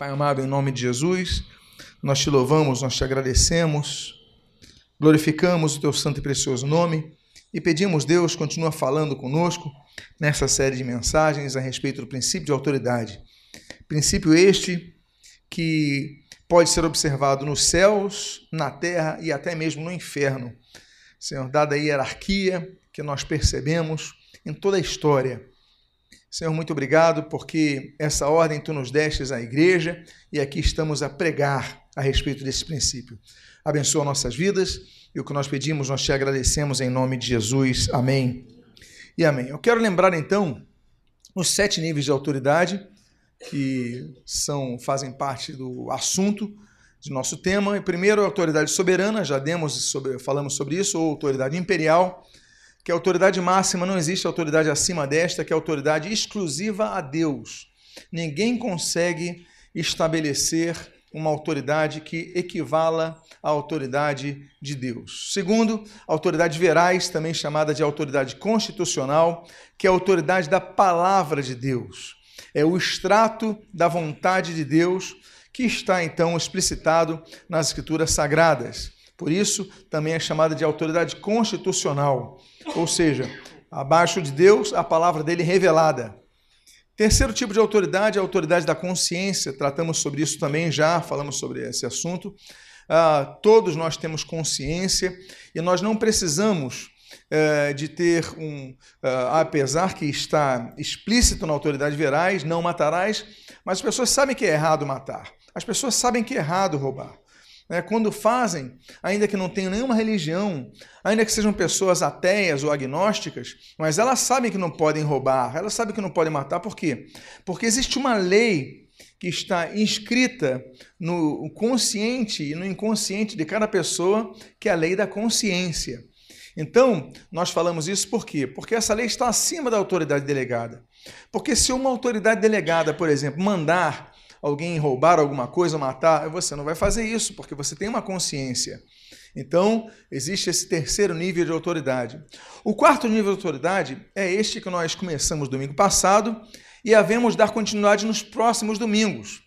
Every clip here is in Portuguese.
Pai amado, em nome de Jesus, nós te louvamos, nós te agradecemos, glorificamos o teu santo e precioso nome e pedimos, Deus, continua falando conosco nessa série de mensagens a respeito do princípio de autoridade. Princípio este que pode ser observado nos céus, na terra e até mesmo no inferno. Senhor, dada a hierarquia que nós percebemos em toda a história. Senhor, muito obrigado porque essa ordem tu nos destes à igreja e aqui estamos a pregar a respeito desse princípio. Abençoa nossas vidas e o que nós pedimos, nós te agradecemos em nome de Jesus. Amém e amém. Eu quero lembrar então os sete níveis de autoridade que são fazem parte do assunto de nosso tema. E primeiro, a autoridade soberana, já demos sobre, falamos sobre isso, ou autoridade imperial, que a autoridade máxima não existe autoridade acima desta, que é a autoridade exclusiva a Deus. Ninguém consegue estabelecer uma autoridade que equivala à autoridade de Deus. Segundo, autoridade verais, também chamada de autoridade constitucional, que é a autoridade da palavra de Deus é o extrato da vontade de Deus que está então explicitado nas Escrituras Sagradas. Por isso, também é chamada de autoridade constitucional, ou seja, abaixo de Deus, a palavra dele revelada. Terceiro tipo de autoridade é a autoridade da consciência. Tratamos sobre isso também já, falamos sobre esse assunto. Uh, todos nós temos consciência e nós não precisamos eh, de ter um, uh, apesar que está explícito na autoridade verais, não matarás, mas as pessoas sabem que é errado matar. As pessoas sabem que é errado roubar. Né? Quando fazem, ainda que não tenham nenhuma religião, ainda que sejam pessoas ateias ou agnósticas, mas elas sabem que não podem roubar, elas sabem que não podem matar, por quê? Porque existe uma lei que está inscrita no consciente e no inconsciente de cada pessoa, que é a lei da consciência. Então, nós falamos isso por quê? Porque essa lei está acima da autoridade delegada. Porque se uma autoridade delegada, por exemplo, mandar alguém roubar alguma coisa, matar, você não vai fazer isso, porque você tem uma consciência. Então, existe esse terceiro nível de autoridade. O quarto nível de autoridade é este que nós começamos domingo passado e havemos dar continuidade nos próximos domingos,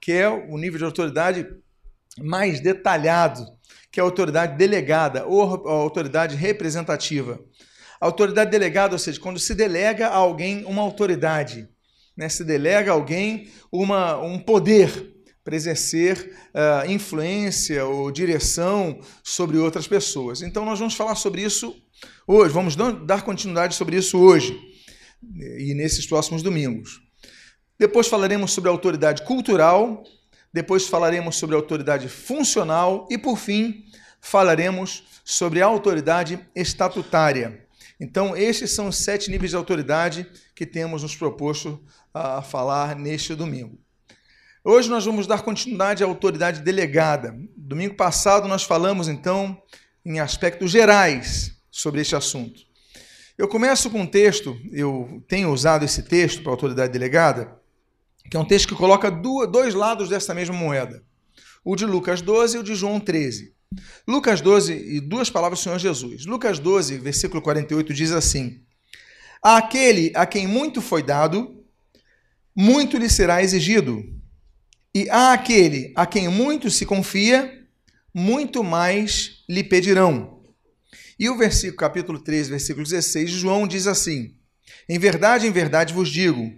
que é o nível de autoridade mais detalhado que é a autoridade delegada ou a autoridade representativa. A autoridade delegada, ou seja, quando se delega a alguém uma autoridade, né? se delega alguém uma, um poder para exercer uh, influência ou direção sobre outras pessoas. Então, nós vamos falar sobre isso hoje, vamos dar continuidade sobre isso hoje e nesses próximos domingos. Depois falaremos sobre autoridade cultural, depois falaremos sobre autoridade funcional e, por fim, falaremos sobre a autoridade estatutária. Então, estes são os sete níveis de autoridade que temos nos proposto a falar neste domingo. Hoje nós vamos dar continuidade à autoridade delegada. Domingo passado nós falamos, então, em aspectos gerais sobre este assunto. Eu começo com um texto, eu tenho usado esse texto para a autoridade delegada, que é um texto que coloca dois lados dessa mesma moeda. O de Lucas 12 e o de João 13. Lucas 12, e duas palavras do Senhor Jesus. Lucas 12, versículo 48, diz assim: Aquele a quem muito foi dado, muito lhe será exigido. E a aquele a quem muito se confia, muito mais lhe pedirão. E o versículo, capítulo 3, versículo 16 de João diz assim: Em verdade, em verdade vos digo,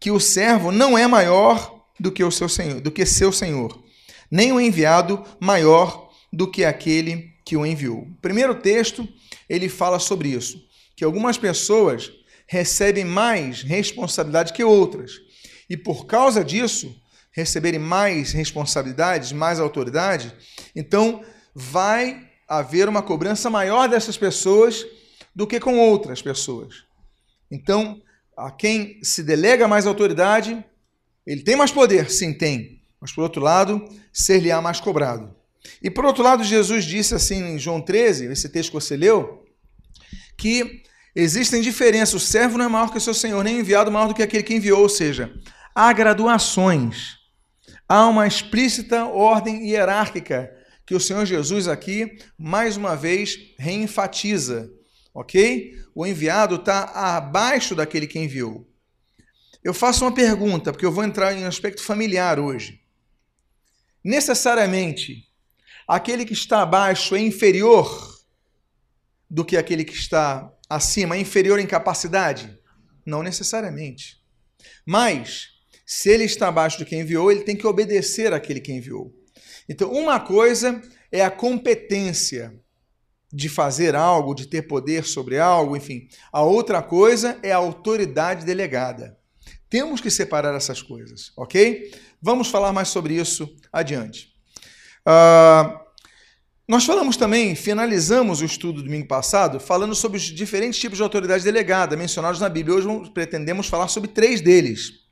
que o servo não é maior do que o seu senhor, do que seu senhor, nem o enviado maior do que aquele que o enviou. O primeiro texto, ele fala sobre isso, que algumas pessoas recebem mais responsabilidade que outras. E por causa disso, receberem mais responsabilidades, mais autoridade, então vai haver uma cobrança maior dessas pessoas do que com outras pessoas. Então, a quem se delega mais autoridade, ele tem mais poder, sim, tem. Mas por outro lado, ser-lhe-á mais cobrado. E por outro lado, Jesus disse assim em João 13, esse texto que você leu, que existem diferenças. O servo não é maior que o seu senhor, nem o enviado maior do que aquele que enviou. Ou seja, há graduações. Há uma explícita ordem hierárquica que o Senhor Jesus aqui, mais uma vez, reenfatiza ok? O enviado está abaixo daquele que enviou. eu faço uma pergunta, porque eu vou entrar em um aspecto familiar hoje. Necessariamente, aquele que está abaixo é inferior do que aquele que está acima, é inferior em capacidade? Não necessariamente. Mas, se ele está abaixo de quem enviou, ele tem que obedecer àquele que enviou. Então, uma coisa é a competência de fazer algo, de ter poder sobre algo, enfim. A outra coisa é a autoridade delegada. Temos que separar essas coisas, ok? Vamos falar mais sobre isso adiante. Uh, nós falamos também, finalizamos o estudo domingo passado, falando sobre os diferentes tipos de autoridade delegada mencionados na Bíblia. Hoje pretendemos falar sobre três deles.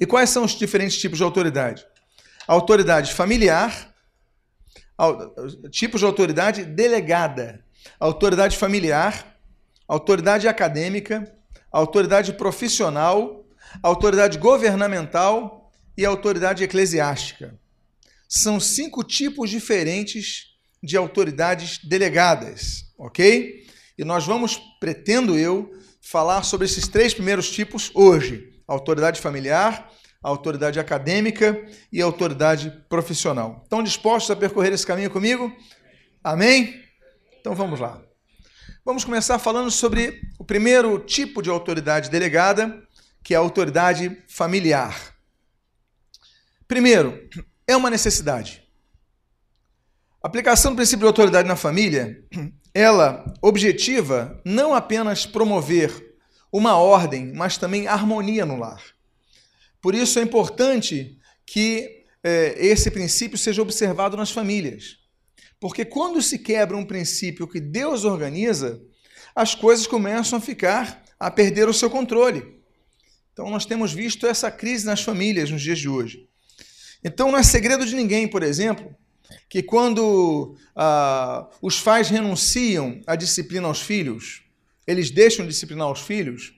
E quais são os diferentes tipos de autoridade? Autoridade familiar, tipos de autoridade delegada, autoridade familiar, autoridade acadêmica, autoridade profissional, autoridade governamental e autoridade eclesiástica. São cinco tipos diferentes de autoridades delegadas, ok? E nós vamos, pretendo eu, falar sobre esses três primeiros tipos hoje: autoridade familiar, autoridade acadêmica e autoridade profissional. Estão dispostos a percorrer esse caminho comigo? Amém? Então vamos lá. Vamos começar falando sobre o primeiro tipo de autoridade delegada, que é a autoridade familiar. Primeiro, é uma necessidade. A aplicação do princípio de autoridade na família, ela objetiva não apenas promover uma ordem, mas também harmonia no lar. Por isso é importante que é, esse princípio seja observado nas famílias. Porque quando se quebra um princípio que Deus organiza, as coisas começam a ficar, a perder o seu controle. Então nós temos visto essa crise nas famílias nos dias de hoje. Então não é segredo de ninguém, por exemplo, que quando ah, os pais renunciam à disciplina aos filhos, eles deixam de disciplinar os filhos,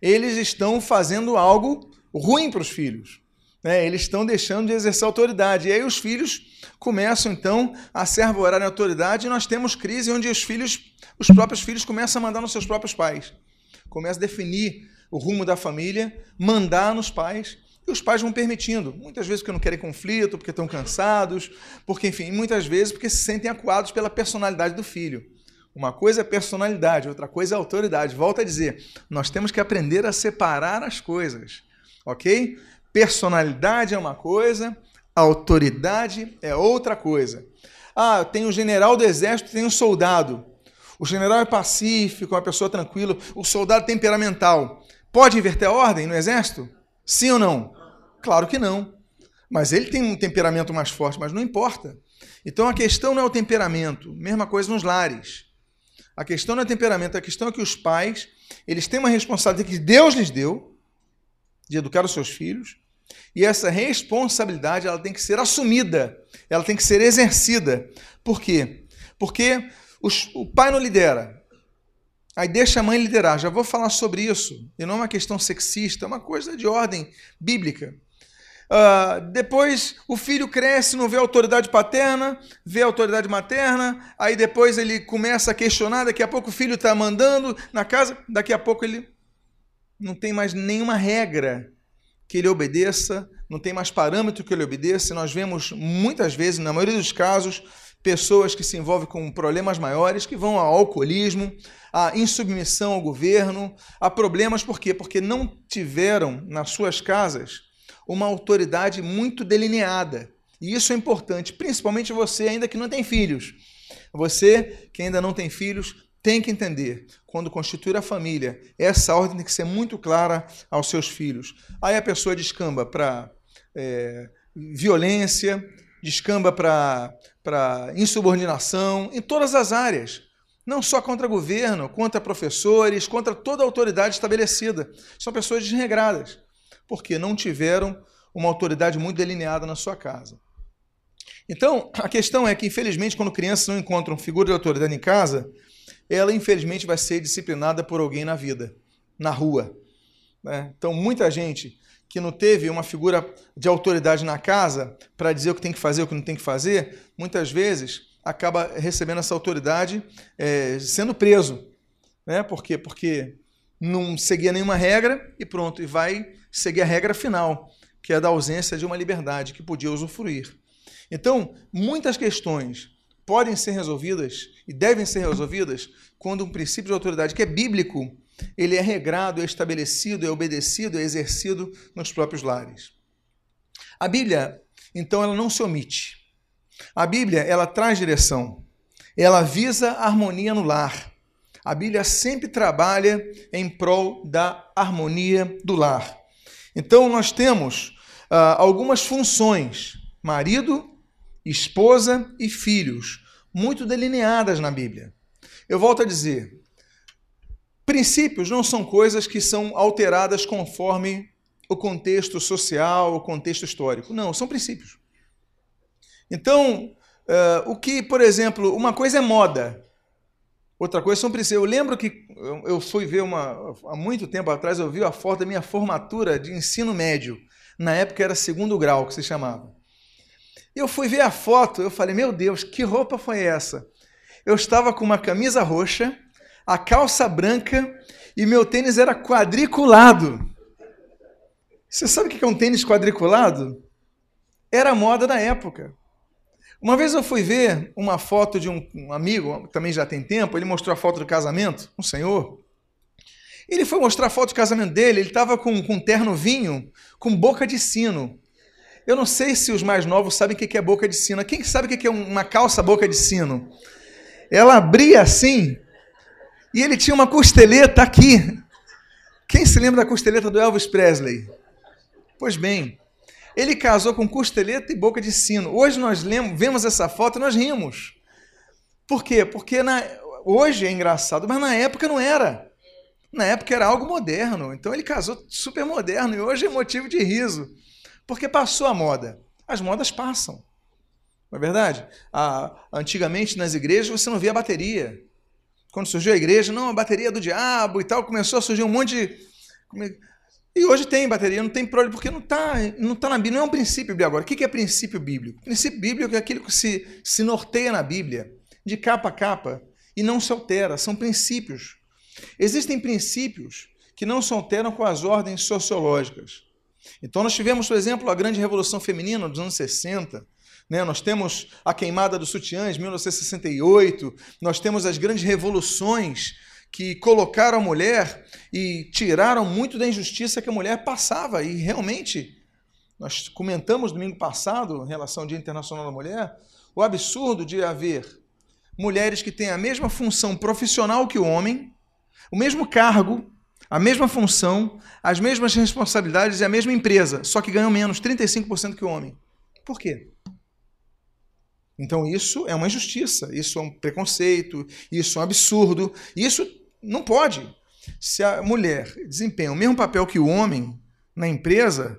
eles estão fazendo algo ruim para os filhos. Né? Eles estão deixando de exercer autoridade. E aí os filhos começam, então, a se arvorar em autoridade e nós temos crise onde os filhos, os próprios filhos começam a mandar nos seus próprios pais. Começam a definir o rumo da família, mandar nos pais, e os pais vão permitindo. Muitas vezes porque não querem conflito, porque estão cansados, porque, enfim, muitas vezes porque se sentem acuados pela personalidade do filho. Uma coisa é personalidade, outra coisa é autoridade. Volto a dizer, nós temos que aprender a separar as coisas ok? Personalidade é uma coisa, autoridade é outra coisa. Ah, tem um general do exército, tem um soldado. O general é pacífico, uma pessoa tranquila. O soldado é temperamental. Pode inverter a ordem no exército? Sim ou não? Claro que não. Mas ele tem um temperamento mais forte, mas não importa. Então a questão não é o temperamento, mesma coisa nos lares. A questão não é temperamento, a questão é que os pais, eles têm uma responsabilidade que Deus lhes deu, de educar os seus filhos, e essa responsabilidade ela tem que ser assumida, ela tem que ser exercida. Por quê? Porque os, o pai não lidera, aí deixa a mãe liderar. Já vou falar sobre isso, e não é uma questão sexista, é uma coisa de ordem bíblica. Uh, depois o filho cresce, não vê autoridade paterna, vê autoridade materna, aí depois ele começa a questionar, daqui a pouco o filho está mandando na casa, daqui a pouco ele não tem mais nenhuma regra que ele obedeça, não tem mais parâmetro que ele obedeça. Nós vemos muitas vezes, na maioria dos casos, pessoas que se envolvem com problemas maiores, que vão ao alcoolismo, à insubmissão ao governo, a problemas por quê? Porque não tiveram nas suas casas uma autoridade muito delineada. E isso é importante, principalmente você ainda que não tem filhos. Você que ainda não tem filhos, tem que entender, quando constituir a família, essa ordem tem que ser muito clara aos seus filhos. Aí a pessoa descamba para é, violência, descamba para insubordinação, em todas as áreas. Não só contra governo, contra professores, contra toda autoridade estabelecida. São pessoas desregradas, porque não tiveram uma autoridade muito delineada na sua casa. Então, a questão é que, infelizmente, quando crianças não encontram figura de autoridade em casa, ela infelizmente vai ser disciplinada por alguém na vida, na rua. Né? Então, muita gente que não teve uma figura de autoridade na casa para dizer o que tem que fazer, o que não tem que fazer, muitas vezes acaba recebendo essa autoridade é, sendo preso. Né? Por quê? Porque não seguia nenhuma regra e pronto, e vai seguir a regra final, que é a da ausência de uma liberdade que podia usufruir. Então, muitas questões podem ser resolvidas e devem ser resolvidas quando um princípio de autoridade que é bíblico, ele é regrado, é estabelecido, é obedecido, é exercido nos próprios lares. A Bíblia, então, ela não se omite. A Bíblia, ela traz direção. Ela visa harmonia no lar. A Bíblia sempre trabalha em prol da harmonia do lar. Então, nós temos ah, algumas funções: marido, esposa e filhos, muito delineadas na Bíblia. Eu volto a dizer: princípios não são coisas que são alteradas conforme o contexto social, o contexto histórico. Não, são princípios. Então, uh, o que, por exemplo, uma coisa é moda, outra coisa são. Eu lembro que eu fui ver uma. Há muito tempo atrás, eu vi a foto da minha formatura de ensino médio. Na época era segundo grau que se chamava. Eu fui ver a foto, eu falei, meu Deus, que roupa foi essa? Eu estava com uma camisa roxa, a calça branca e meu tênis era quadriculado. Você sabe o que é um tênis quadriculado? Era moda da época. Uma vez eu fui ver uma foto de um, amigo, também já tem tempo, ele mostrou a foto do casamento, um senhor. Ele foi mostrar a foto do casamento dele, ele estava com, com um terno vinho, com boca de sino. Eu não sei se os mais novos sabem o que é boca de sino. Quem sabe o que é uma calça boca de sino? Ela abria assim e ele tinha uma costeleta aqui. Quem se lembra da costeleta do Elvis Presley? Pois bem, ele casou com costeleta e boca de sino. Hoje nós lemos, vemos essa foto e nós rimos. Por quê? Porque na, hoje é engraçado, mas na época não era. Na época era algo moderno. Então ele casou super moderno e hoje é motivo de riso. Porque passou a moda. As modas passam. Não é verdade? Ah, antigamente nas igrejas você não via bateria. Quando surgiu a igreja, não, a bateria é do diabo e tal, começou a surgir um monte de. E hoje tem bateria, não tem problema, porque não está não tá na Bíblia, não é um princípio bíblico. Agora, o que é princípio bíblico? princípio bíblico é aquilo que se, se norteia na Bíblia, de capa a capa, e não se altera, são princípios. Existem princípios que não se alteram com as ordens sociológicas. Então, nós tivemos, por exemplo, a grande revolução feminina dos anos 60. Né? Nós temos a queimada dos sutiãs, 1968. Nós temos as grandes revoluções que colocaram a mulher e tiraram muito da injustiça que a mulher passava. E realmente, nós comentamos domingo passado, em relação ao Dia Internacional da Mulher, o absurdo de haver mulheres que têm a mesma função profissional que o homem, o mesmo cargo, a mesma função, as mesmas responsabilidades e a mesma empresa, só que ganham menos, 35% que o homem. Por quê? Então isso é uma injustiça, isso é um preconceito, isso é um absurdo, isso não pode. Se a mulher desempenha o mesmo papel que o homem na empresa,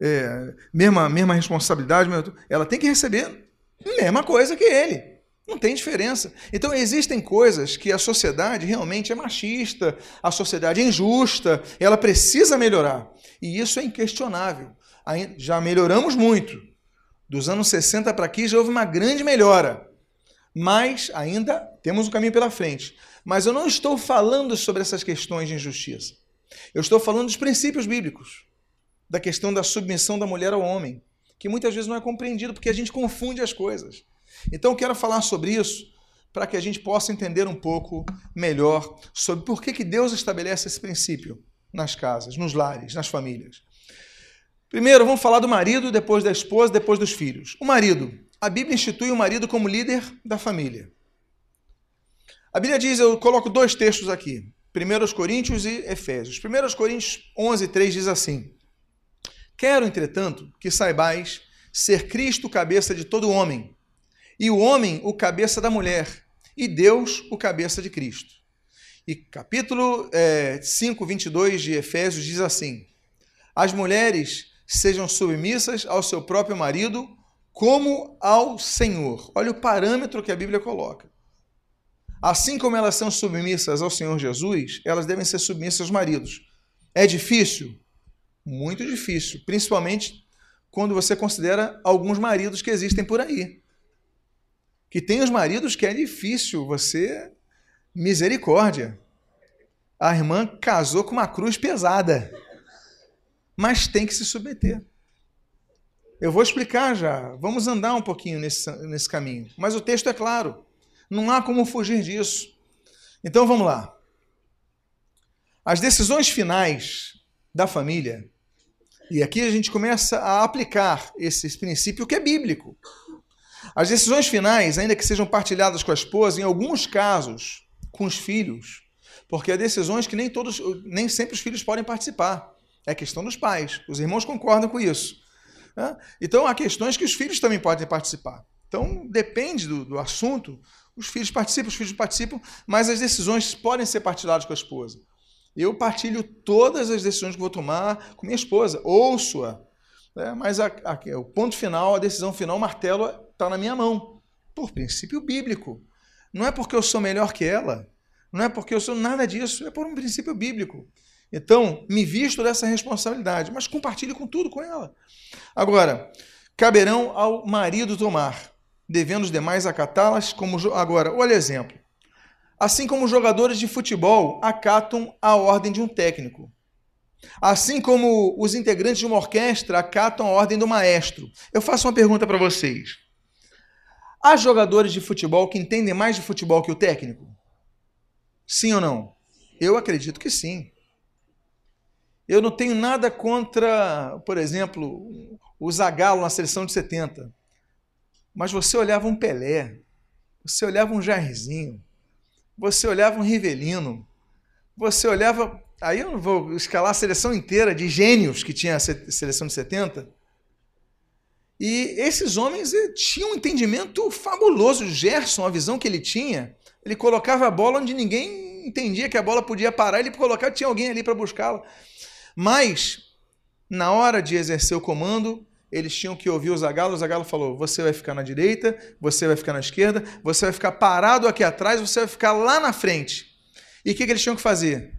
é, mesma, mesma responsabilidade, ela tem que receber a mesma coisa que ele. Não tem diferença. Então existem coisas que a sociedade realmente é machista, a sociedade é injusta, ela precisa melhorar. E isso é inquestionável. Já melhoramos muito. Dos anos 60 para aqui já houve uma grande melhora. Mas ainda temos um caminho pela frente. Mas eu não estou falando sobre essas questões de injustiça. Eu estou falando dos princípios bíblicos, da questão da submissão da mulher ao homem, que muitas vezes não é compreendido porque a gente confunde as coisas. Então, eu quero falar sobre isso para que a gente possa entender um pouco melhor sobre por que, que Deus estabelece esse princípio nas casas, nos lares, nas famílias. Primeiro, vamos falar do marido, depois da esposa, depois dos filhos. O marido. A Bíblia institui o marido como líder da família. A Bíblia diz, eu coloco dois textos aqui, 1 Coríntios e Efésios. 1 Coríntios 11, 3 diz assim: Quero, entretanto, que saibais ser Cristo cabeça de todo homem, e o homem o cabeça da mulher, e Deus o cabeça de Cristo. E capítulo é, 5, 22 de Efésios diz assim: As mulheres sejam submissas ao seu próprio marido, como ao Senhor. Olha o parâmetro que a Bíblia coloca. Assim como elas são submissas ao Senhor Jesus, elas devem ser submissas aos maridos. É difícil? Muito difícil, principalmente quando você considera alguns maridos que existem por aí que tem os maridos que é difícil você misericórdia. A irmã casou com uma cruz pesada, mas tem que se submeter. Eu vou explicar já. Vamos andar um pouquinho nesse, nesse caminho. Mas o texto é claro. Não há como fugir disso. Então vamos lá. As decisões finais da família, e aqui a gente começa a aplicar esse princípio que é bíblico. As decisões finais, ainda que sejam partilhadas com a esposa, em alguns casos, com os filhos, porque há decisões que nem todos, nem sempre os filhos podem participar. É questão dos pais. Os irmãos concordam com isso. Então, há questões que os filhos também podem participar. Então, depende do, do assunto, os filhos participam, os filhos participam, mas as decisões podem ser partilhadas com a esposa. Eu partilho todas as decisões que vou tomar com minha esposa, ouço-a. Né? Mas a, a, o ponto final, a decisão final, o martelo está na minha mão, por princípio bíblico. Não é porque eu sou melhor que ela, não é porque eu sou nada disso, é por um princípio bíblico. Então, me visto dessa responsabilidade, mas compartilhe com tudo com ela. Agora, caberão ao marido tomar, devendo os demais acatá-las como agora. Olha exemplo. Assim como jogadores de futebol acatam a ordem de um técnico. Assim como os integrantes de uma orquestra acatam a ordem do maestro. Eu faço uma pergunta para vocês. Há jogadores de futebol que entendem mais de futebol que o técnico? Sim ou não? Eu acredito que sim. Eu não tenho nada contra, por exemplo, o Zagallo na seleção de 70. Mas você olhava um Pelé, você olhava um Jairzinho, você olhava um Rivelino, você olhava. Aí eu não vou escalar a seleção inteira de gênios que tinha a seleção de 70. E esses homens eh, tinham um entendimento fabuloso. O Gerson, a visão que ele tinha, ele colocava a bola onde ninguém entendia que a bola podia parar, ele colocava, tinha alguém ali para buscá-la. Mas, na hora de exercer o comando, eles tinham que ouvir o Zagalo. O Zagalo falou: você vai ficar na direita, você vai ficar na esquerda, você vai ficar parado aqui atrás, você vai ficar lá na frente. E o que, que eles tinham que fazer?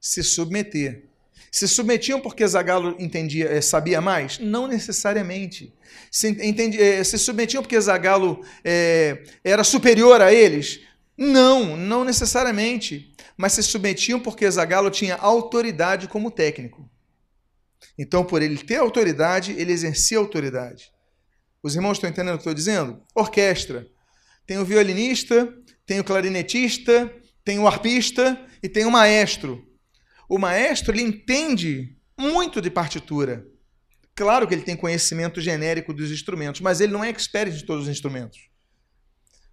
Se submeter. Se submetiam porque Zagalo entendia, eh, sabia mais? Não necessariamente. Se, entendi, eh, se submetiam porque Zagalo é, era superior a eles? Não, não necessariamente mas se submetiam porque Zagallo tinha autoridade como técnico. Então, por ele ter autoridade, ele exercia autoridade. Os irmãos estão entendendo o que eu estou dizendo? Orquestra. Tem o violinista, tem o clarinetista, tem o arpista e tem o maestro. O maestro ele entende muito de partitura. Claro que ele tem conhecimento genérico dos instrumentos, mas ele não é expert de todos os instrumentos.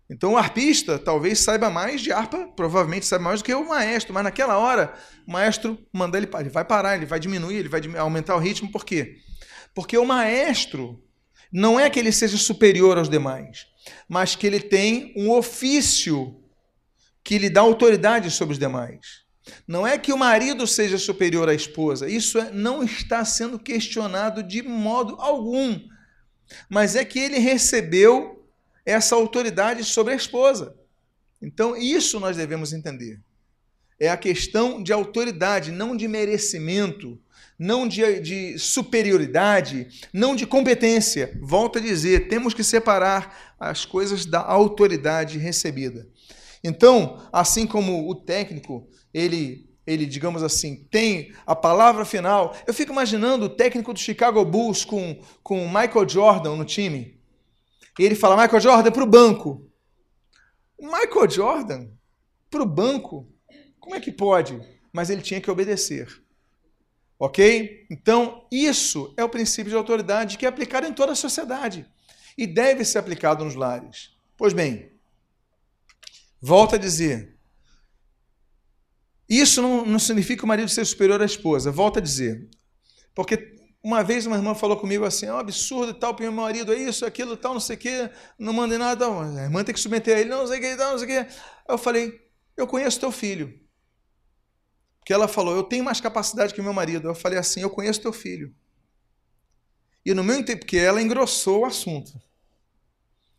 Então o arpista talvez saiba mais de harpa, provavelmente saiba mais do que o maestro, mas naquela hora o maestro manda ele, ele vai parar, ele vai diminuir, ele vai aumentar o ritmo, por quê? Porque o maestro não é que ele seja superior aos demais, mas que ele tem um ofício que lhe dá autoridade sobre os demais. Não é que o marido seja superior à esposa, isso é, não está sendo questionado de modo algum, mas é que ele recebeu essa autoridade sobre a esposa. Então, isso nós devemos entender. É a questão de autoridade, não de merecimento, não de, de, superioridade, não de competência. Volto a dizer, temos que separar as coisas da autoridade recebida. Então, assim como o técnico, ele, ele, digamos assim, tem a palavra final. Eu fico imaginando o técnico do Chicago Bulls com, com Michael Jordan no time. E ele fala, Michael Jordan, para o banco. Michael Jordan, para o banco? Como é que pode? Mas ele tinha que obedecer. Ok? Então, isso é o princípio de autoridade que é aplicado em toda a sociedade e deve ser aplicado nos lares. Pois bem, volta a dizer. Isso não, não significa o marido ser superior à esposa. Volta a dizer. Porque uma vez uma irmã falou comigo assim, é um absurdo tal, porque meu marido é isso, aquilo, tal, não sei o quê, não mandei nada, a irmã tem que submeter a ele, não sei o que, tal, não sei o quê. Eu falei, eu conheço teu filho. Porque ela falou, eu tenho mais capacidade que meu marido. Eu falei assim, eu conheço teu filho. E no meu tempo, porque ela engrossou o assunto.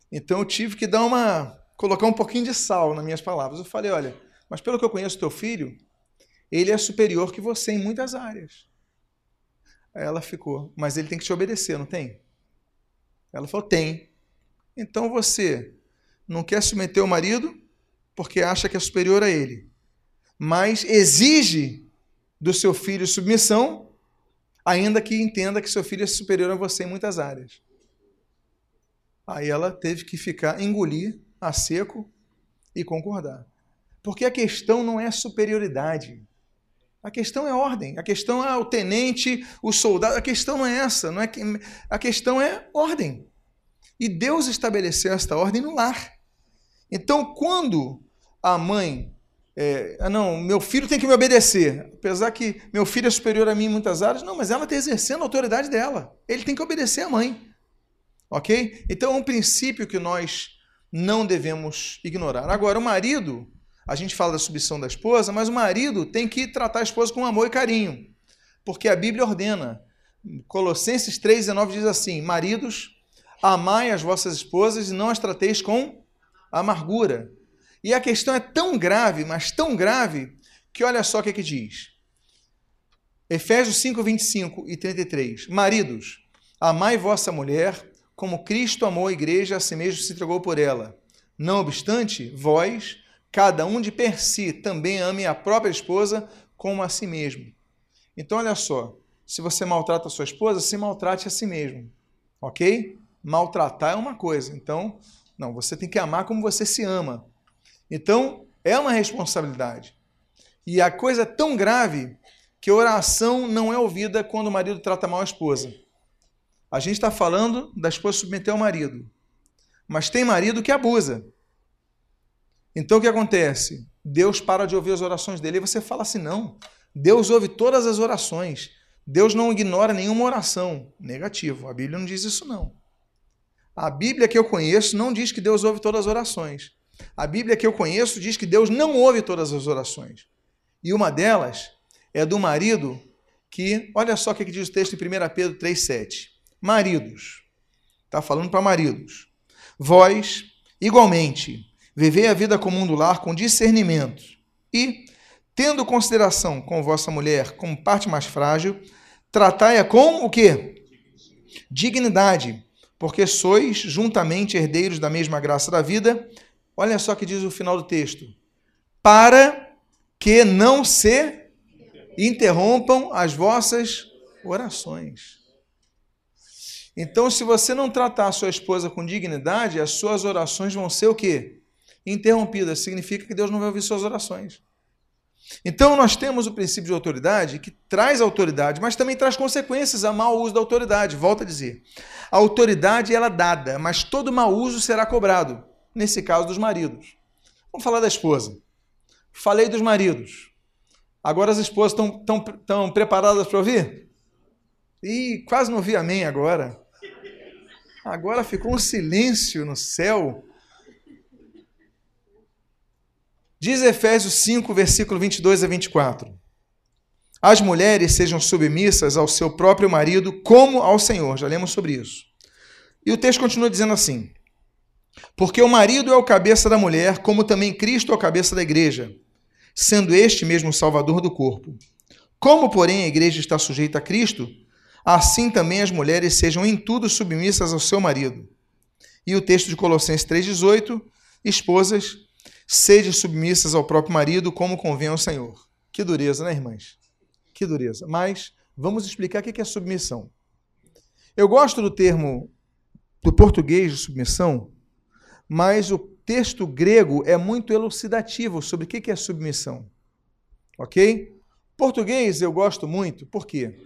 Então eu tive que dar uma, colocar um pouquinho de sal nas minhas palavras. Eu falei, olha, mas pelo que eu conheço teu filho, ele é superior que você em muitas áreas. Aí ela ficou, mas ele tem que te obedecer, não tem? Ela falou, tem. Então você não quer submeter o marido porque acha que é superior a ele. mas exige do seu filho submissão, ainda que entenda que seu filho é superior a você em muitas áreas. Aí ela teve que ficar, engolir a seco e concordar. Porque a questão não é superioridade. A questão é ordem. A questão é o tenente, o soldado. A questão não é essa. Não é que... A questão é ordem. E Deus estabeleceu esta ordem no lar. Então, quando a mãe. É, ah, não, meu filho tem que me obedecer. Apesar que meu filho é superior a mim em muitas áreas, não, mas ela está exercendo a autoridade dela. Ele tem que obedecer à mãe. Ok? Então é um princípio que nós não devemos ignorar. Agora, o marido, a gente fala da submissão da esposa, mas o marido tem que tratar a esposa com amor e carinho. Porque a Bíblia ordena. Colossenses 3,19 diz assim: Maridos, amai as vossas esposas e não as trateis com amargura. E a questão é tão grave, mas tão grave, que olha só o que, é que diz. Efésios 5, 25 e 33. Maridos, amai vossa mulher, como Cristo amou a igreja, a si mesmo se entregou por ela. Não obstante, vós, cada um de per si, também ame a própria esposa como a si mesmo. Então, olha só, se você maltrata a sua esposa, se maltrate a si mesmo, ok? Maltratar é uma coisa, então não, você tem que amar como você se ama. Então, é uma responsabilidade. E a coisa é tão grave que oração não é ouvida quando o marido trata mal a esposa. A gente está falando da esposa submeter ao marido. Mas tem marido que abusa. Então o que acontece? Deus para de ouvir as orações dele e você fala assim: não, Deus ouve todas as orações. Deus não ignora nenhuma oração. Negativo. A Bíblia não diz isso, não. A Bíblia que eu conheço não diz que Deus ouve todas as orações. A Bíblia que eu conheço diz que Deus não ouve todas as orações. E uma delas é do marido que, olha só o que diz o texto em 1 Pedro 3,7. Maridos, está falando para maridos, vós, igualmente, vivei a vida comum do lar com discernimento e, tendo consideração com vossa mulher como parte mais frágil, tratai-a com o quê? Dignidade porque sois juntamente herdeiros da mesma graça da vida. Olha só que diz o final do texto: para que não se interrompam as vossas orações. Então, se você não tratar a sua esposa com dignidade, as suas orações vão ser o quê? Interrompidas. Significa que Deus não vai ouvir suas orações. Então, nós temos o princípio de autoridade que traz autoridade, mas também traz consequências a mau uso da autoridade. Volto a dizer. A autoridade ela é dada, mas todo mau uso será cobrado. Nesse caso, dos maridos. Vamos falar da esposa. Falei dos maridos. Agora as esposas estão tão, tão preparadas para ouvir? Ih, quase não vi amém agora. Agora ficou um silêncio no céu. Diz Efésios 5, versículo 22 a 24. As mulheres sejam submissas ao seu próprio marido como ao Senhor. Já lemos sobre isso. E o texto continua dizendo assim: Porque o marido é o cabeça da mulher, como também Cristo é o cabeça da igreja, sendo este mesmo o salvador do corpo. Como, porém, a igreja está sujeita a Cristo, assim também as mulheres sejam em tudo submissas ao seu marido. E o texto de Colossenses 3,18: Esposas, Sede submissas ao próprio marido, como convém ao Senhor. Que dureza, né, irmãs? Que dureza. Mas vamos explicar o que é submissão. Eu gosto do termo do português de submissão, mas o texto grego é muito elucidativo sobre o que é submissão. Ok? Português eu gosto muito, por quê?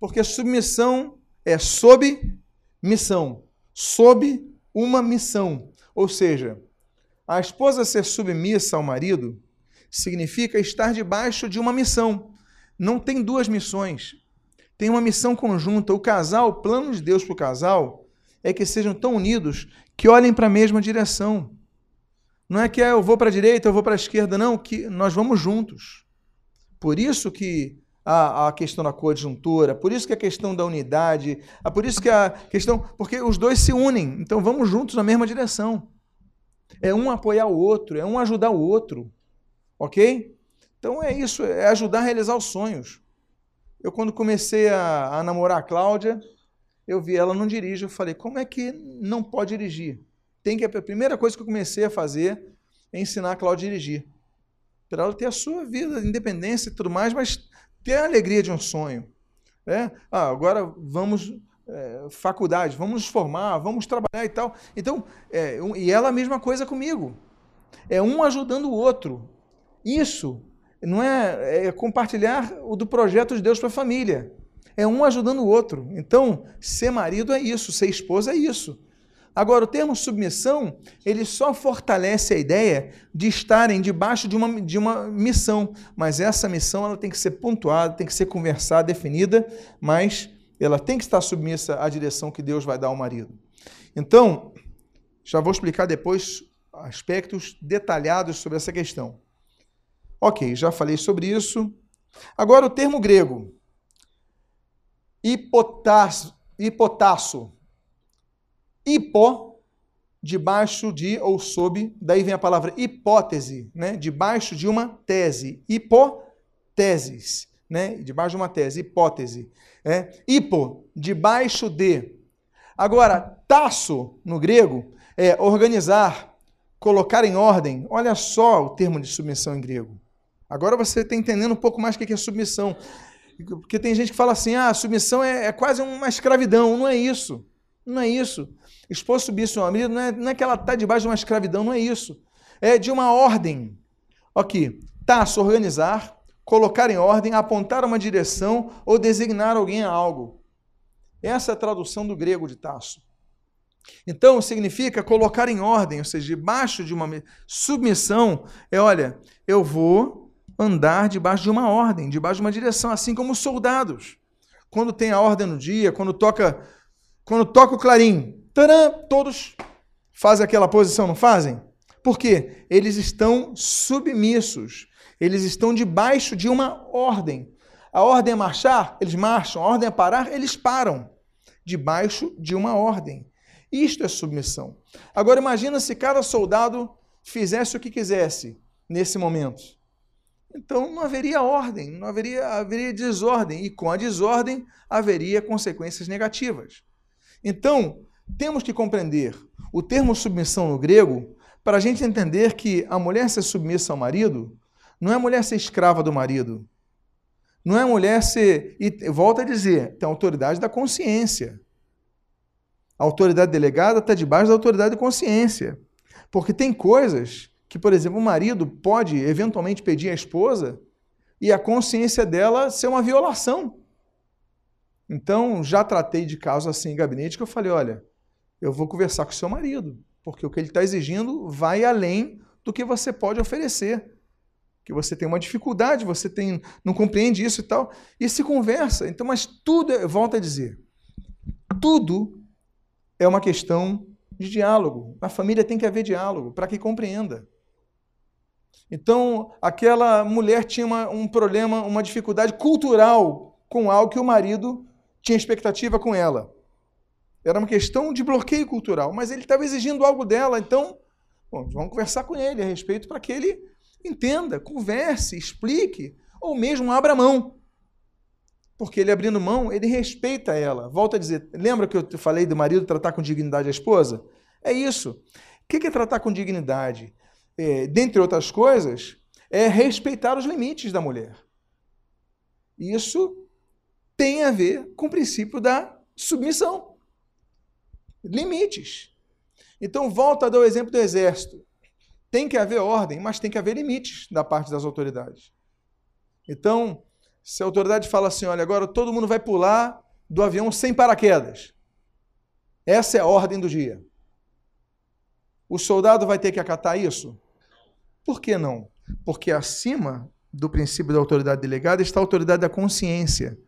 Porque submissão é sob missão, sob uma missão. Ou seja, a esposa ser submissa ao marido significa estar debaixo de uma missão. Não tem duas missões. Tem uma missão conjunta. O casal, o plano de Deus para o casal é que sejam tão unidos que olhem para a mesma direção. Não é que ah, eu vou para a direita, eu vou para a esquerda, não, que nós vamos juntos. Por isso que a, a questão da coadjuntura, por isso que a questão da unidade, por isso que a questão. Porque os dois se unem, então vamos juntos na mesma direção. É um apoiar o outro, é um ajudar o outro. Ok? Então é isso, é ajudar a realizar os sonhos. Eu, quando comecei a, a namorar a Cláudia, eu vi ela não dirige. Eu falei, como é que não pode dirigir? Tem que a primeira coisa que eu comecei a fazer é ensinar a Cláudia a dirigir. para ela ter a sua vida, independência e tudo mais, mas ter a alegria de um sonho. Né? Ah, agora vamos é, faculdade, vamos nos formar, vamos trabalhar e tal. Então, é, um, e ela a mesma coisa comigo. É um ajudando o outro. Isso não é, é compartilhar o do projeto de Deus para a família. É um ajudando o outro. Então, ser marido é isso, ser esposa é isso. Agora, o termo submissão, ele só fortalece a ideia de estarem debaixo de uma, de uma missão, mas essa missão ela tem que ser pontuada, tem que ser conversada, definida, mas ela tem que estar submissa à direção que Deus vai dar ao marido. Então, já vou explicar depois aspectos detalhados sobre essa questão. Ok, já falei sobre isso. Agora, o termo grego, hipotasso, hipotasso hipo, debaixo de ou sob, daí vem a palavra hipótese, né? debaixo de uma tese. Hipoteses, né? debaixo de uma tese, hipótese. É? Hipo, debaixo de. Agora, taço, no grego, é organizar, colocar em ordem. Olha só o termo de submissão em grego. Agora você está entendendo um pouco mais o que é submissão. Porque tem gente que fala assim: ah, submissão é, é quase uma escravidão. Não é isso. Não é isso. Expor submissão ao marido não é, não é que ela está debaixo de uma escravidão, não é isso. É de uma ordem. Aqui, taça, organizar, colocar em ordem, apontar uma direção ou designar alguém a algo. Essa é a tradução do grego de taço. Então, significa colocar em ordem, ou seja, debaixo de uma submissão, é olha, eu vou andar debaixo de uma ordem, debaixo de uma direção, assim como os soldados. Quando tem a ordem no dia, quando toca quando toca o clarim, taran, todos fazem aquela posição, não fazem? Por quê? Eles estão submissos. Eles estão debaixo de uma ordem. A ordem é marchar, eles marcham. A ordem é parar, eles param. Debaixo de uma ordem. Isto é submissão. Agora imagina se cada soldado fizesse o que quisesse nesse momento. Então não haveria ordem, não haveria, haveria desordem. E com a desordem haveria consequências negativas. Então, temos que compreender o termo submissão no grego para a gente entender que a mulher ser submissa ao marido não é mulher ser escrava do marido. Não é mulher ser. E volta a dizer, tem a autoridade da consciência. A autoridade delegada está debaixo da autoridade da consciência. Porque tem coisas que, por exemplo, o marido pode eventualmente pedir à esposa e a consciência dela ser uma violação. Então, já tratei de casos assim em gabinete que eu falei: olha, eu vou conversar com o seu marido, porque o que ele está exigindo vai além do que você pode oferecer. Que você tem uma dificuldade, você tem, não compreende isso e tal. E se conversa. Então, mas tudo, é, volta a dizer, tudo é uma questão de diálogo. Na família tem que haver diálogo para que compreenda. Então, aquela mulher tinha uma, um problema, uma dificuldade cultural com algo que o marido tinha expectativa com ela. Era uma questão de bloqueio cultural, mas ele estava exigindo algo dela, então bom, vamos conversar com ele a respeito para que ele entenda, converse, explique, ou mesmo abra mão. Porque ele abrindo mão, ele respeita ela. Volto a dizer, lembra que eu falei do marido tratar com dignidade a esposa? É isso. O que é tratar com dignidade? É, dentre outras coisas, é respeitar os limites da mulher. Isso tem a ver com o princípio da submissão. Limites. Então, volta a dar o exemplo do exército. Tem que haver ordem, mas tem que haver limites da parte das autoridades. Então, se a autoridade fala assim: olha, agora todo mundo vai pular do avião sem paraquedas. Essa é a ordem do dia. O soldado vai ter que acatar isso? Por que não? Porque acima do princípio da autoridade delegada está a autoridade da consciência.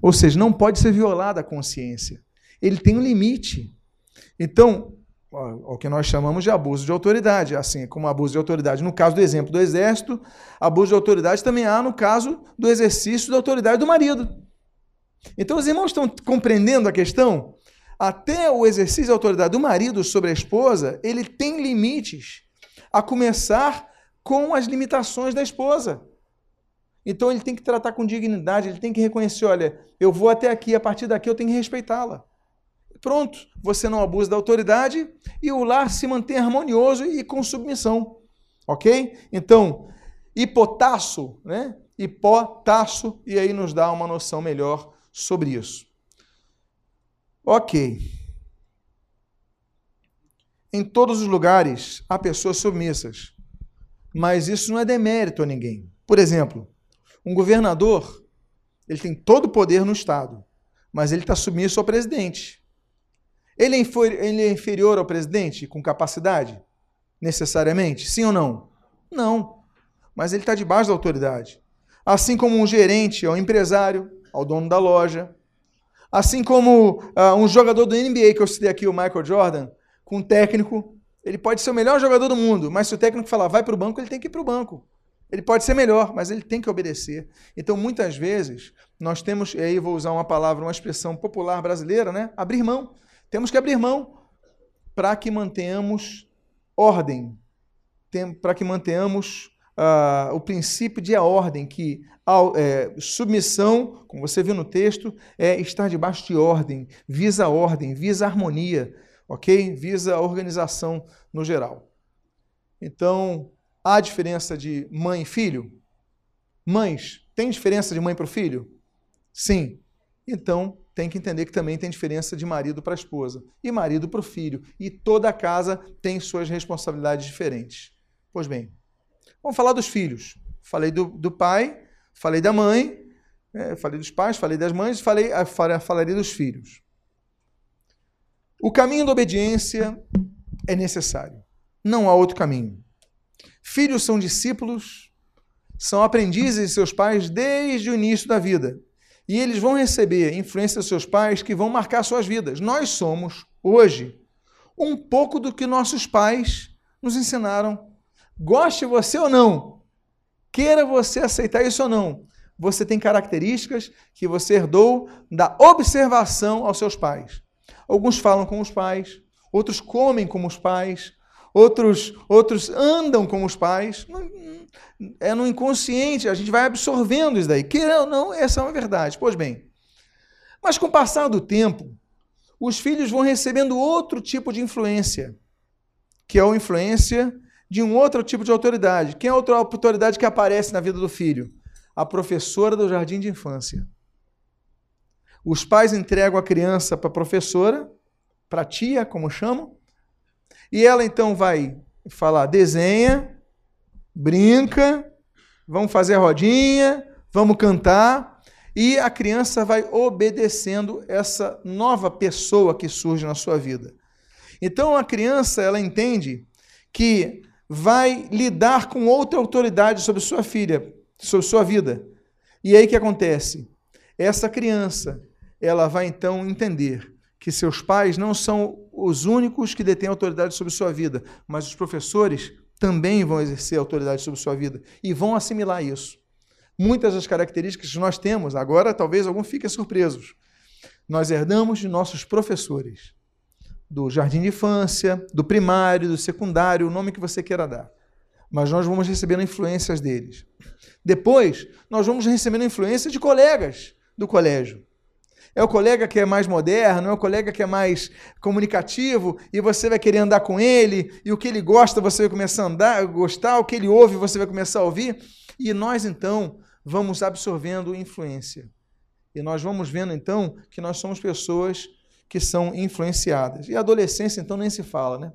Ou seja, não pode ser violada a consciência. Ele tem um limite. Então, o que nós chamamos de abuso de autoridade, assim como abuso de autoridade no caso do exemplo do exército, abuso de autoridade também há no caso do exercício da autoridade do marido. Então, os irmãos estão compreendendo a questão? Até o exercício da autoridade do marido sobre a esposa, ele tem limites, a começar com as limitações da esposa. Então ele tem que tratar com dignidade, ele tem que reconhecer, olha, eu vou até aqui, a partir daqui eu tenho que respeitá-la. Pronto, você não abusa da autoridade e o lar se mantém harmonioso e com submissão. Ok? Então, hipotasso, né? Hipotasso, e aí nos dá uma noção melhor sobre isso. Ok. Em todos os lugares há pessoas submissas, mas isso não é demérito a ninguém. Por exemplo, um governador, ele tem todo o poder no Estado, mas ele está submisso ao presidente. Ele é, ele é inferior ao presidente com capacidade? Necessariamente? Sim ou não? Não. Mas ele está debaixo da autoridade. Assim como um gerente ao empresário, ao dono da loja. Assim como uh, um jogador do NBA, que eu citei aqui, o Michael Jordan, com um técnico, ele pode ser o melhor jogador do mundo, mas se o técnico falar vai para o banco, ele tem que ir para o banco. Ele pode ser melhor, mas ele tem que obedecer. Então, muitas vezes, nós temos, e aí vou usar uma palavra, uma expressão popular brasileira, né? Abrir mão. Temos que abrir mão para que mantenhamos ordem, para que mantenhamos uh, o princípio de a ordem, que é, submissão, como você viu no texto, é estar debaixo de ordem, visa ordem, visa harmonia, ok? Visa organização no geral. Então, há diferença de mãe e filho? Mães, tem diferença de mãe para o filho? Sim. Então, tem que entender que também tem diferença de marido para esposa e marido para o filho. E toda casa tem suas responsabilidades diferentes. Pois bem, vamos falar dos filhos. Falei do, do pai, falei da mãe, é, falei dos pais, falei das mães, falei, falarei dos filhos. O caminho da obediência é necessário. Não há outro caminho. Filhos são discípulos, são aprendizes de seus pais desde o início da vida. E eles vão receber influência dos seus pais que vão marcar suas vidas. Nós somos, hoje, um pouco do que nossos pais nos ensinaram. Goste você ou não, queira você aceitar isso ou não, você tem características que você herdou da observação aos seus pais. Alguns falam com os pais, outros comem como os pais, outros, outros andam como os pais. É no inconsciente, a gente vai absorvendo isso daí. Ou não, essa é uma verdade. Pois bem, mas com o passar do tempo, os filhos vão recebendo outro tipo de influência, que é a influência de um outro tipo de autoridade. Quem é a outra autoridade que aparece na vida do filho? A professora do jardim de infância. Os pais entregam a criança para a professora, para a tia, como chamam, e ela então vai falar: desenha, brinca, vamos fazer rodinha, vamos cantar, e a criança vai obedecendo essa nova pessoa que surge na sua vida. Então a criança ela entende que vai lidar com outra autoridade sobre sua filha, sobre sua vida. E aí o que acontece? Essa criança, ela vai então entender que seus pais não são os únicos que detêm autoridade sobre sua vida, mas os professores também vão exercer autoridade sobre sua vida e vão assimilar isso. Muitas das características que nós temos, agora talvez algum fiquem surpresos, nós herdamos de nossos professores, do jardim de infância, do primário, do secundário, o nome que você queira dar. Mas nós vamos recebendo influências deles. Depois, nós vamos recebendo influência de colegas do colégio. É o colega que é mais moderno, é o colega que é mais comunicativo e você vai querer andar com ele e o que ele gosta você vai começar a andar, gostar, o que ele ouve você vai começar a ouvir e nós então vamos absorvendo influência. E nós vamos vendo então que nós somos pessoas que são influenciadas. E a adolescência então nem se fala, né?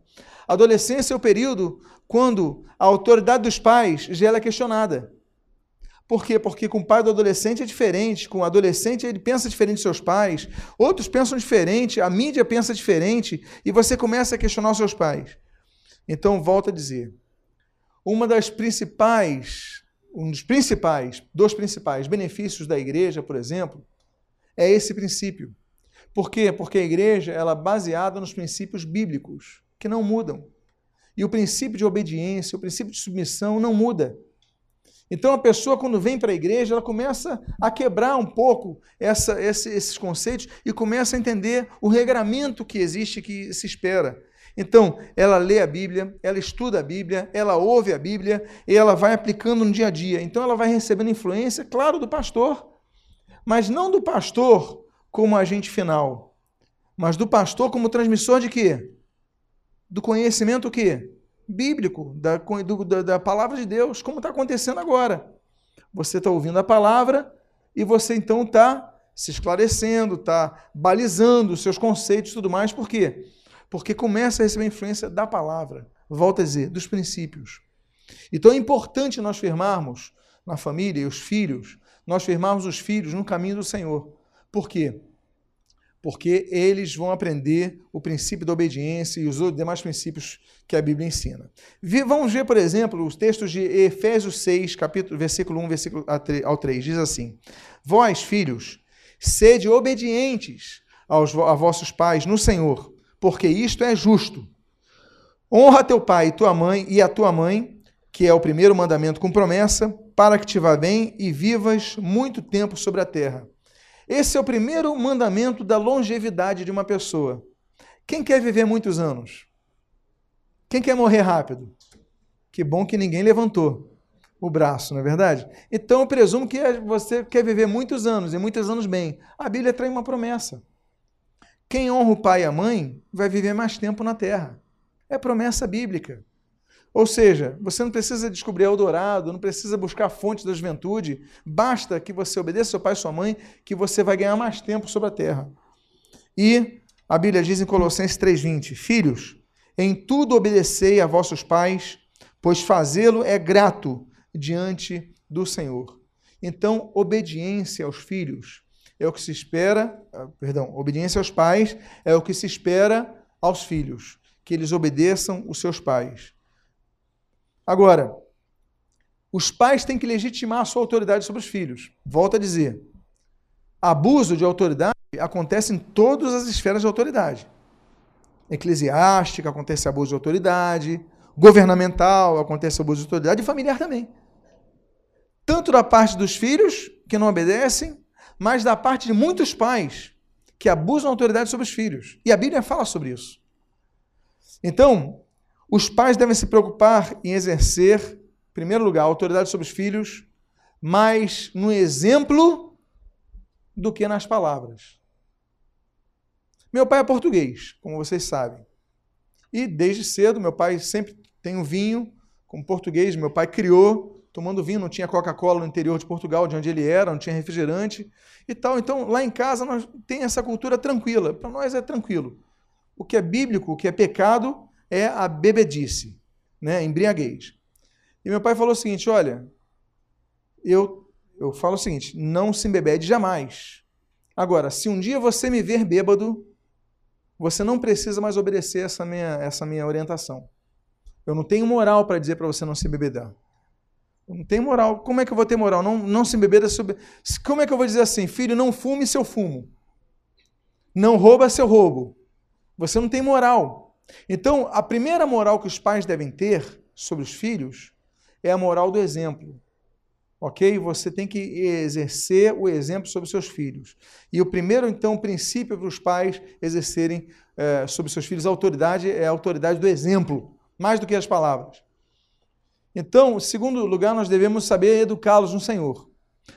A adolescência é o período quando a autoridade dos pais já é questionada. Por quê? Porque com o pai do adolescente é diferente, com o adolescente ele pensa diferente de seus pais, outros pensam diferente, a mídia pensa diferente, e você começa a questionar os seus pais. Então, volto a dizer, uma das principais, um dos principais, dos principais benefícios da igreja, por exemplo, é esse princípio. Por quê? Porque a igreja ela é baseada nos princípios bíblicos, que não mudam. E o princípio de obediência, o princípio de submissão não muda. Então a pessoa, quando vem para a igreja, ela começa a quebrar um pouco essa, esse, esses conceitos e começa a entender o regramento que existe, que se espera. Então, ela lê a Bíblia, ela estuda a Bíblia, ela ouve a Bíblia e ela vai aplicando no dia a dia. Então, ela vai recebendo influência, claro, do pastor, mas não do pastor como agente final, mas do pastor como transmissor de quê? Do conhecimento o quê? Bíblico, da, do, da, da palavra de Deus, como está acontecendo agora. Você está ouvindo a palavra e você então está se esclarecendo, está balizando os seus conceitos e tudo mais. Por quê? Porque começa a receber influência da palavra, volta a dizer, dos princípios. Então é importante nós firmarmos na família e os filhos, nós firmarmos os filhos no caminho do Senhor. Por quê? Porque eles vão aprender o princípio da obediência e os demais princípios que a Bíblia ensina. Vamos ver, por exemplo, os textos de Efésios 6, capítulo, versículo 1 versículo ao 3. Diz assim: Vós, filhos, sede obedientes aos, a vossos pais no Senhor, porque isto é justo. Honra teu pai e tua mãe e a tua mãe, que é o primeiro mandamento com promessa, para que te vá bem e vivas muito tempo sobre a terra. Esse é o primeiro mandamento da longevidade de uma pessoa. Quem quer viver muitos anos? Quem quer morrer rápido? Que bom que ninguém levantou o braço, não é verdade? Então eu presumo que você quer viver muitos anos e muitos anos bem. A Bíblia traz uma promessa. Quem honra o pai e a mãe vai viver mais tempo na terra. É promessa bíblica. Ou seja, você não precisa descobrir Eldorado, não precisa buscar fontes da juventude, basta que você obedeça seu pai e sua mãe, que você vai ganhar mais tempo sobre a terra. E a Bíblia diz em Colossenses 3,20: Filhos, em tudo obedecei a vossos pais, pois fazê-lo é grato diante do Senhor. Então, obediência aos filhos é o que se espera, ah, perdão, obediência aos pais é o que se espera aos filhos, que eles obedeçam os seus pais. Agora, os pais têm que legitimar a sua autoridade sobre os filhos. Volto a dizer, abuso de autoridade acontece em todas as esferas de autoridade. Eclesiástica acontece abuso de autoridade, governamental acontece abuso de autoridade e familiar também tanto da parte dos filhos, que não obedecem, mas da parte de muitos pais que abusam da autoridade sobre os filhos. E a Bíblia fala sobre isso. Então, os pais devem se preocupar em exercer, em primeiro lugar, autoridade sobre os filhos, mais no exemplo do que nas palavras. Meu pai é português, como vocês sabem. E desde cedo, meu pai sempre tem um vinho, como português, meu pai criou tomando vinho, não tinha Coca-Cola no interior de Portugal, de onde ele era, não tinha refrigerante e tal. Então, lá em casa, nós tem essa cultura tranquila. Para nós é tranquilo. O que é bíblico, o que é pecado, é a bebedice, né? embriaguez. E meu pai falou o seguinte: olha, eu, eu falo o seguinte, não se embebede jamais. Agora, se um dia você me ver bêbado, você não precisa mais obedecer essa minha, essa minha orientação. Eu não tenho moral para dizer para você não se embebedar. Não tem moral. Como é que eu vou ter moral? Não, não se sobre. Como é que eu vou dizer assim, filho, não fume se eu fumo? Não rouba se eu roubo? Você não tem moral. Então, a primeira moral que os pais devem ter sobre os filhos é a moral do exemplo. Ok? Você tem que exercer o exemplo sobre seus filhos. E o primeiro, então, princípio para os pais exercerem é, sobre seus filhos a autoridade é a autoridade do exemplo, mais do que as palavras. Então, segundo lugar, nós devemos saber educá-los no Senhor.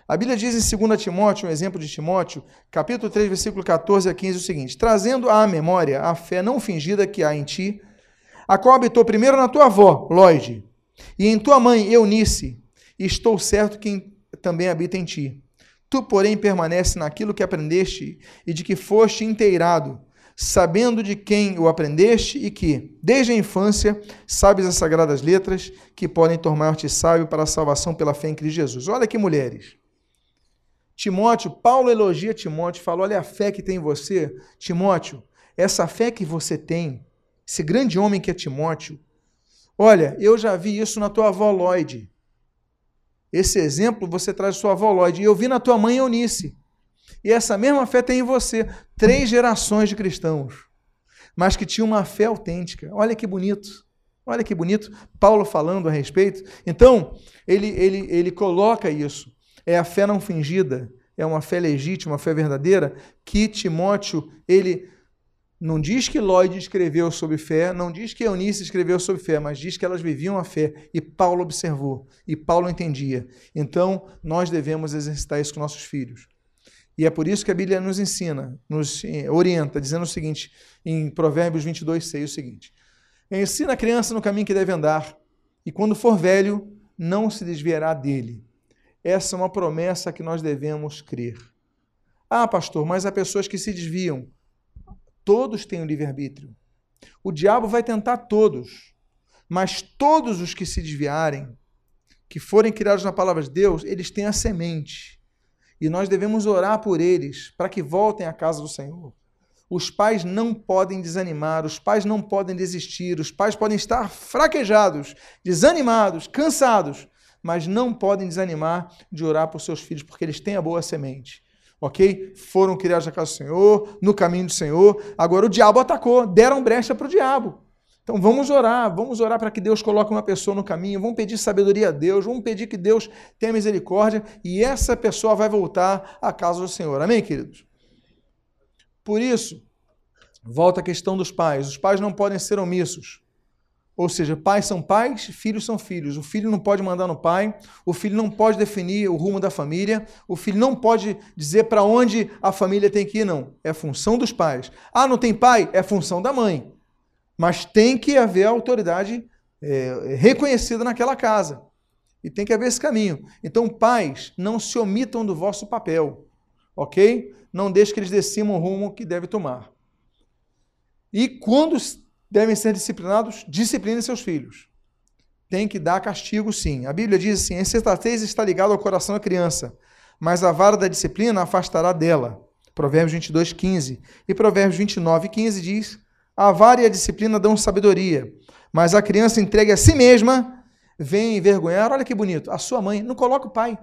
A Bíblia diz em 2 Timóteo, um exemplo de Timóteo, capítulo 3, versículo 14 a 15, o seguinte: Trazendo à memória a fé não fingida que há em ti, a qual habitou primeiro na tua avó, Lloyd, e em tua mãe, Eunice, e estou certo que também habita em ti. Tu, porém, permanece naquilo que aprendeste e de que foste inteirado, sabendo de quem o aprendeste e que, desde a infância, sabes as sagradas letras que podem tornar-te sábio para a salvação pela fé em Cristo Jesus. Olha que mulheres. Timóteo, Paulo elogia Timóteo, fala: olha a fé que tem em você. Timóteo, essa fé que você tem, esse grande homem que é Timóteo, olha, eu já vi isso na tua avó Lloyd. Esse exemplo você traz sua avó Lloyd. E eu vi na tua mãe Eunice. E essa mesma fé tem em você. Três gerações de cristãos, mas que tinham uma fé autêntica. Olha que bonito. Olha que bonito. Paulo falando a respeito. Então, ele, ele, ele coloca isso. É a fé não fingida, é uma fé legítima, uma fé verdadeira, que Timóteo, ele não diz que Lloyd escreveu sobre fé, não diz que Eunice escreveu sobre fé, mas diz que elas viviam a fé e Paulo observou e Paulo entendia. Então, nós devemos exercitar isso com nossos filhos. E é por isso que a Bíblia nos ensina, nos orienta, dizendo o seguinte, em Provérbios 22, 6, o seguinte: Ensina a criança no caminho que deve andar, e quando for velho, não se desviará dele. Essa é uma promessa que nós devemos crer. Ah, pastor, mas há pessoas que se desviam. Todos têm o livre-arbítrio. O diabo vai tentar todos, mas todos os que se desviarem, que forem criados na palavra de Deus, eles têm a semente. E nós devemos orar por eles para que voltem à casa do Senhor. Os pais não podem desanimar, os pais não podem desistir, os pais podem estar fraquejados, desanimados, cansados, mas não podem desanimar de orar por seus filhos, porque eles têm a boa semente. Ok? Foram criados na casa do Senhor, no caminho do Senhor. Agora o diabo atacou, deram brecha para o diabo. Então vamos orar, vamos orar para que Deus coloque uma pessoa no caminho, vamos pedir sabedoria a Deus, vamos pedir que Deus tenha misericórdia e essa pessoa vai voltar à casa do Senhor. Amém, queridos? Por isso, volta a questão dos pais. Os pais não podem ser omissos. Ou seja, pais são pais, filhos são filhos. O filho não pode mandar no pai, o filho não pode definir o rumo da família, o filho não pode dizer para onde a família tem que ir, não. É função dos pais. Ah, não tem pai? É função da mãe. Mas tem que haver autoridade é, reconhecida naquela casa. E tem que haver esse caminho. Então, pais, não se omitam do vosso papel, ok? Não deixe que eles decidam o rumo que deve tomar. E quando devem ser disciplinados, disciplinem seus filhos. Tem que dar castigo, sim. A Bíblia diz assim: a insensatez está ligada ao coração da criança, mas a vara da disciplina afastará dela. Provérbios 22, 15. E Provérbios 29, 15 diz: A vara e a disciplina dão sabedoria, mas a criança entregue a si mesma vem envergonhar. Olha que bonito, a sua mãe. Não coloca o pai.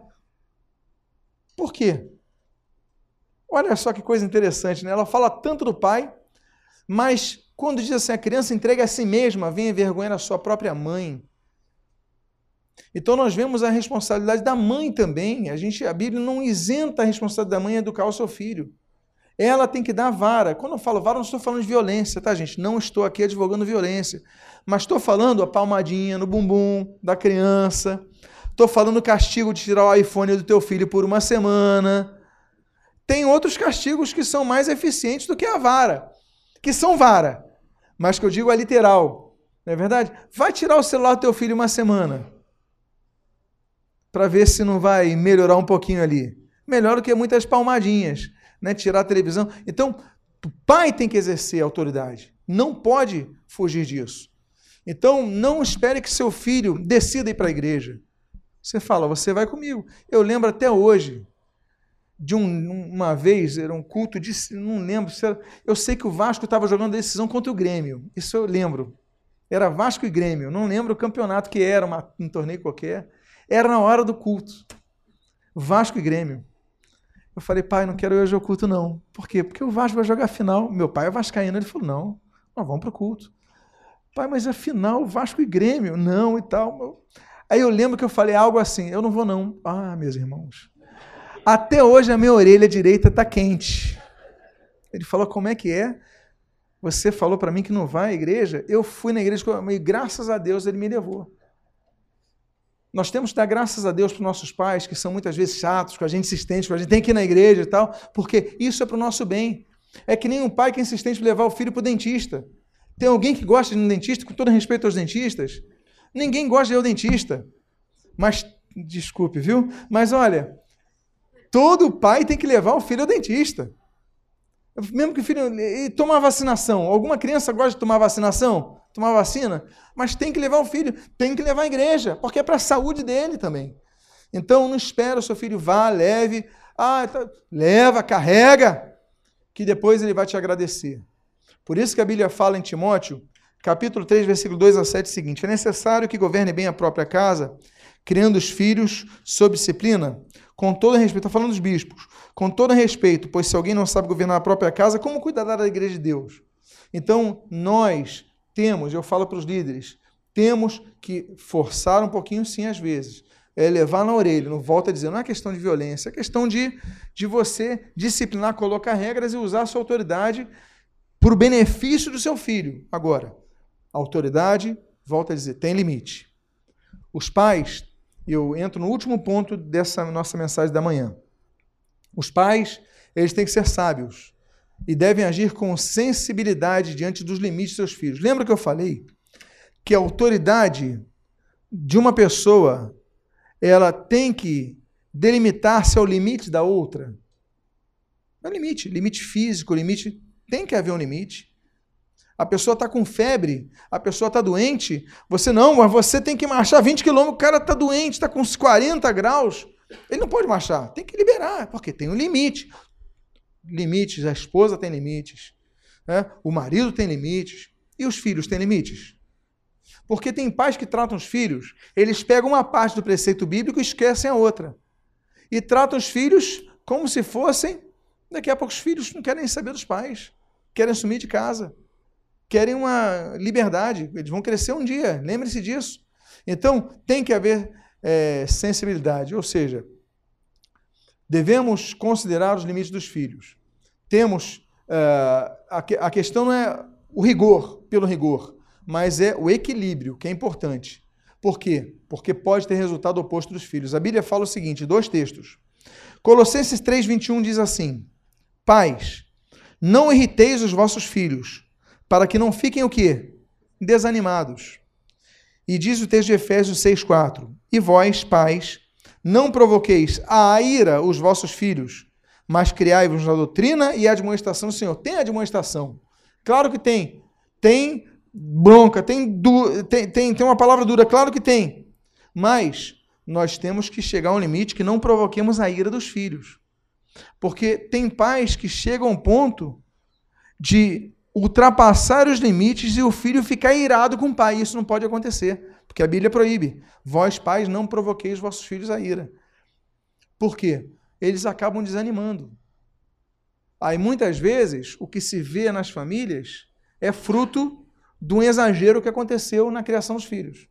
Por quê? Olha só que coisa interessante, né? Ela fala tanto do pai, mas quando diz assim, a criança entrega a si mesma, vem envergonhar a sua própria mãe. Então nós vemos a responsabilidade da mãe também. A gente, a Bíblia não isenta a responsabilidade da mãe em educar o seu filho. Ela tem que dar vara. Quando eu falo vara, não estou falando de violência, tá, gente? Não estou aqui advogando violência. Mas estou falando a palmadinha no bumbum da criança. Estou falando castigo de tirar o iPhone do teu filho por uma semana. Tem outros castigos que são mais eficientes do que a vara, que são vara mas que eu digo é literal. Não é verdade? Vai tirar o celular do teu filho uma semana. Para ver se não vai melhorar um pouquinho ali. Melhor do que muitas palmadinhas, né? Tirar a televisão. Então, o pai tem que exercer a autoridade. Não pode fugir disso. Então, não espere que seu filho decida ir para a igreja. Você fala, você vai comigo. Eu lembro até hoje, de um, uma vez, era um culto de. Não lembro. Era, eu sei que o Vasco estava jogando decisão contra o Grêmio. Isso eu lembro. Era Vasco e Grêmio. Não lembro o campeonato que era, uma, um torneio qualquer. Era na hora do culto. Vasco e Grêmio. Eu falei, pai, não quero ir hoje ao culto, não. Por quê? Porque o Vasco vai jogar a final. Meu pai é vascaíno. Ele falou, não, nós vamos para o culto. Pai, mas a final, Vasco e Grêmio. Não, e tal. Aí eu lembro que eu falei algo assim, eu não vou não. Ah, meus irmãos, até hoje a minha orelha direita está quente. Ele falou: Como é que é? Você falou para mim que não vai à igreja? Eu fui na igreja e graças a Deus ele me levou. Nós temos que dar graças a Deus para os nossos pais, que são muitas vezes chatos, com a gente insistente, com a gente tem que ir na igreja e tal, porque isso é para o nosso bem. É que nem um pai que é insistente em levar o filho para o dentista. Tem alguém que gosta de ir no dentista, com todo respeito aos dentistas? Ninguém gosta de ir ao dentista. Mas, desculpe, viu? Mas olha, Todo pai tem que levar o filho ao dentista. Mesmo que o filho. E tomar vacinação. Alguma criança gosta de tomar vacinação? Tomar vacina? Mas tem que levar o filho, tem que levar à igreja, porque é para a saúde dele também. Então não espera o seu filho vá, leve. Ah, tá, leva, carrega, que depois ele vai te agradecer. Por isso que a Bíblia fala em Timóteo, capítulo 3, versículo 2 a 7, o seguinte: É necessário que governe bem a própria casa, criando os filhos sob disciplina com todo respeito, está falando dos bispos, com todo respeito, pois se alguém não sabe governar a própria casa, como cuidará da igreja de Deus? Então, nós temos, eu falo para os líderes, temos que forçar um pouquinho sim às vezes, é levar na orelha, não volta a dizer, não é questão de violência, é questão de, de você disciplinar, colocar regras e usar a sua autoridade para o benefício do seu filho. Agora, a autoridade, volta a dizer, tem limite. Os pais eu entro no último ponto dessa nossa mensagem da manhã. Os pais, eles têm que ser sábios e devem agir com sensibilidade diante dos limites de seus filhos. Lembra que eu falei que a autoridade de uma pessoa ela tem que delimitar-se ao limite da outra? É um limite, limite físico, limite. Tem que haver um limite. A pessoa está com febre, a pessoa está doente. Você não, mas você tem que marchar 20 quilômetros. O cara está doente, está com uns 40 graus. Ele não pode marchar. Tem que liberar, porque tem um limite. Limites, a esposa tem limites. Né? O marido tem limites. E os filhos têm limites. Porque tem pais que tratam os filhos, eles pegam uma parte do preceito bíblico e esquecem a outra. E tratam os filhos como se fossem. Daqui a pouco os filhos não querem saber dos pais, querem sumir de casa querem uma liberdade, eles vão crescer um dia, lembre-se disso. Então, tem que haver é, sensibilidade, ou seja, devemos considerar os limites dos filhos. Temos, uh, a, a questão não é o rigor pelo rigor, mas é o equilíbrio, que é importante. Por quê? Porque pode ter resultado oposto dos filhos. A Bíblia fala o seguinte, dois textos. Colossenses 3:21 diz assim: Pais, não irriteis os vossos filhos, para que não fiquem o quê? Desanimados. E diz o texto de Efésios 6,4: E vós, pais, não provoqueis a ira os vossos filhos, mas criai-vos na doutrina e admoestação do Senhor. Tem admoestação. Claro que tem. Tem bronca, tem, du tem, tem, tem uma palavra dura, claro que tem. Mas nós temos que chegar a um limite que não provoquemos a ira dos filhos. Porque tem pais que chegam a um ponto de ultrapassar os limites e o filho ficar irado com o pai. Isso não pode acontecer, porque a Bíblia proíbe. Vós, pais, não provoqueis vossos filhos a ira. Por quê? Eles acabam desanimando. Aí muitas vezes o que se vê nas famílias é fruto de um exagero que aconteceu na criação dos filhos.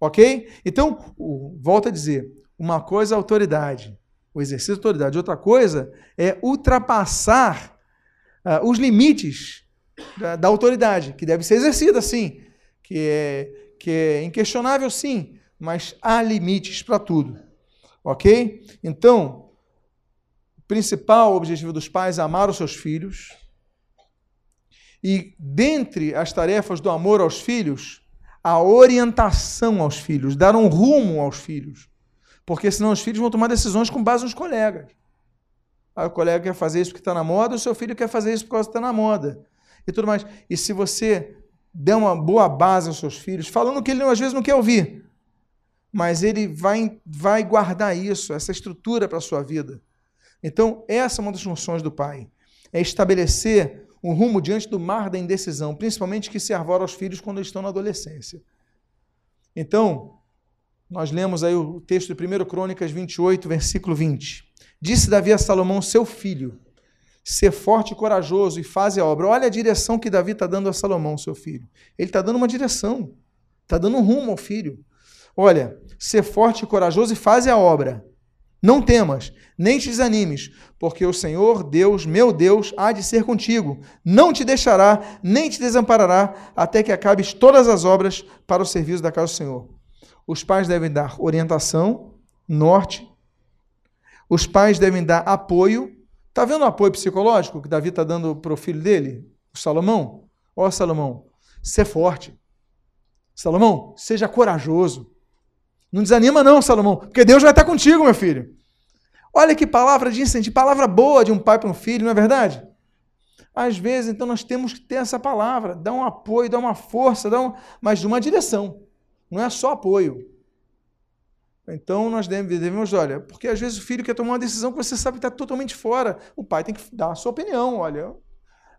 Ok? Então, volto a dizer: uma coisa é autoridade, o exercício de autoridade, outra coisa é ultrapassar uh, os limites da, da, autoridade, que deve ser exercida, sim, que é, que é inquestionável, sim, mas há limites para tudo. Ok? Então, o principal objetivo dos pais é amar os seus filhos. E dentre as tarefas do amor aos filhos, a orientação aos filhos, dar um rumo aos filhos. Porque senão os filhos vão tomar decisões com base nos colegas. Aí o colega quer fazer isso porque está na moda, o seu filho quer fazer isso porque está na moda. E tudo mais. E se você der uma boa base aos seus filhos, falando que ele às vezes não quer ouvir, mas ele vai, vai guardar isso, essa estrutura para a sua vida. Então, essa é uma das funções do pai. É estabelecer um rumo diante do mar da indecisão, principalmente que se arvora aos filhos quando estão na adolescência. Então, nós lemos aí o texto de 1 Crônicas 28, versículo 20. Disse Davi a Salomão, seu filho, ser forte e corajoso e faze a obra. Olha a direção que Davi está dando a Salomão, seu filho. Ele está dando uma direção, está dando um rumo ao filho. Olha, ser forte e corajoso e faze a obra. Não temas, nem te desanimes, porque o Senhor, Deus, meu Deus, há de ser contigo. Não te deixará, nem te desamparará, até que acabes todas as obras para o serviço da casa do Senhor. Os pais devem dar orientação, norte os pais devem dar apoio. Está vendo o apoio psicológico que Davi está dando para o filho dele, o Salomão? Ó, Salomão, ser forte. Salomão, seja corajoso. Não desanima, não, Salomão, porque Deus vai estar contigo, meu filho. Olha que palavra de incentivo, palavra boa de um pai para um filho, não é verdade? Às vezes, então, nós temos que ter essa palavra, dar um apoio, dar uma força, dar um... mas de uma direção. Não é só apoio. Então nós devemos, olha, porque às vezes o filho quer tomar uma decisão que você sabe que está totalmente fora. O pai tem que dar a sua opinião, olha.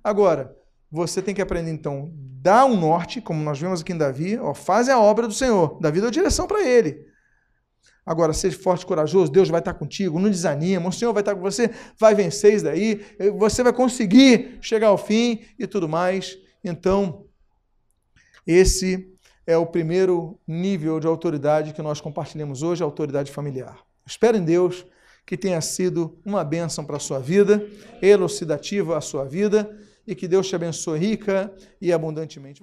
Agora, você tem que aprender, então, dar um norte, como nós vemos aqui em Davi, ó, faz a obra do Senhor. Davi deu direção para ele. Agora, seja forte e corajoso, Deus vai estar contigo, não desanima, o Senhor vai estar com você, vai vencer isso daí, você vai conseguir chegar ao fim e tudo mais. Então, esse é o primeiro nível de autoridade que nós compartilhamos hoje, a autoridade familiar. Espero em Deus que tenha sido uma bênção para a sua vida, elucidativa à sua vida, e que Deus te abençoe rica e abundantemente.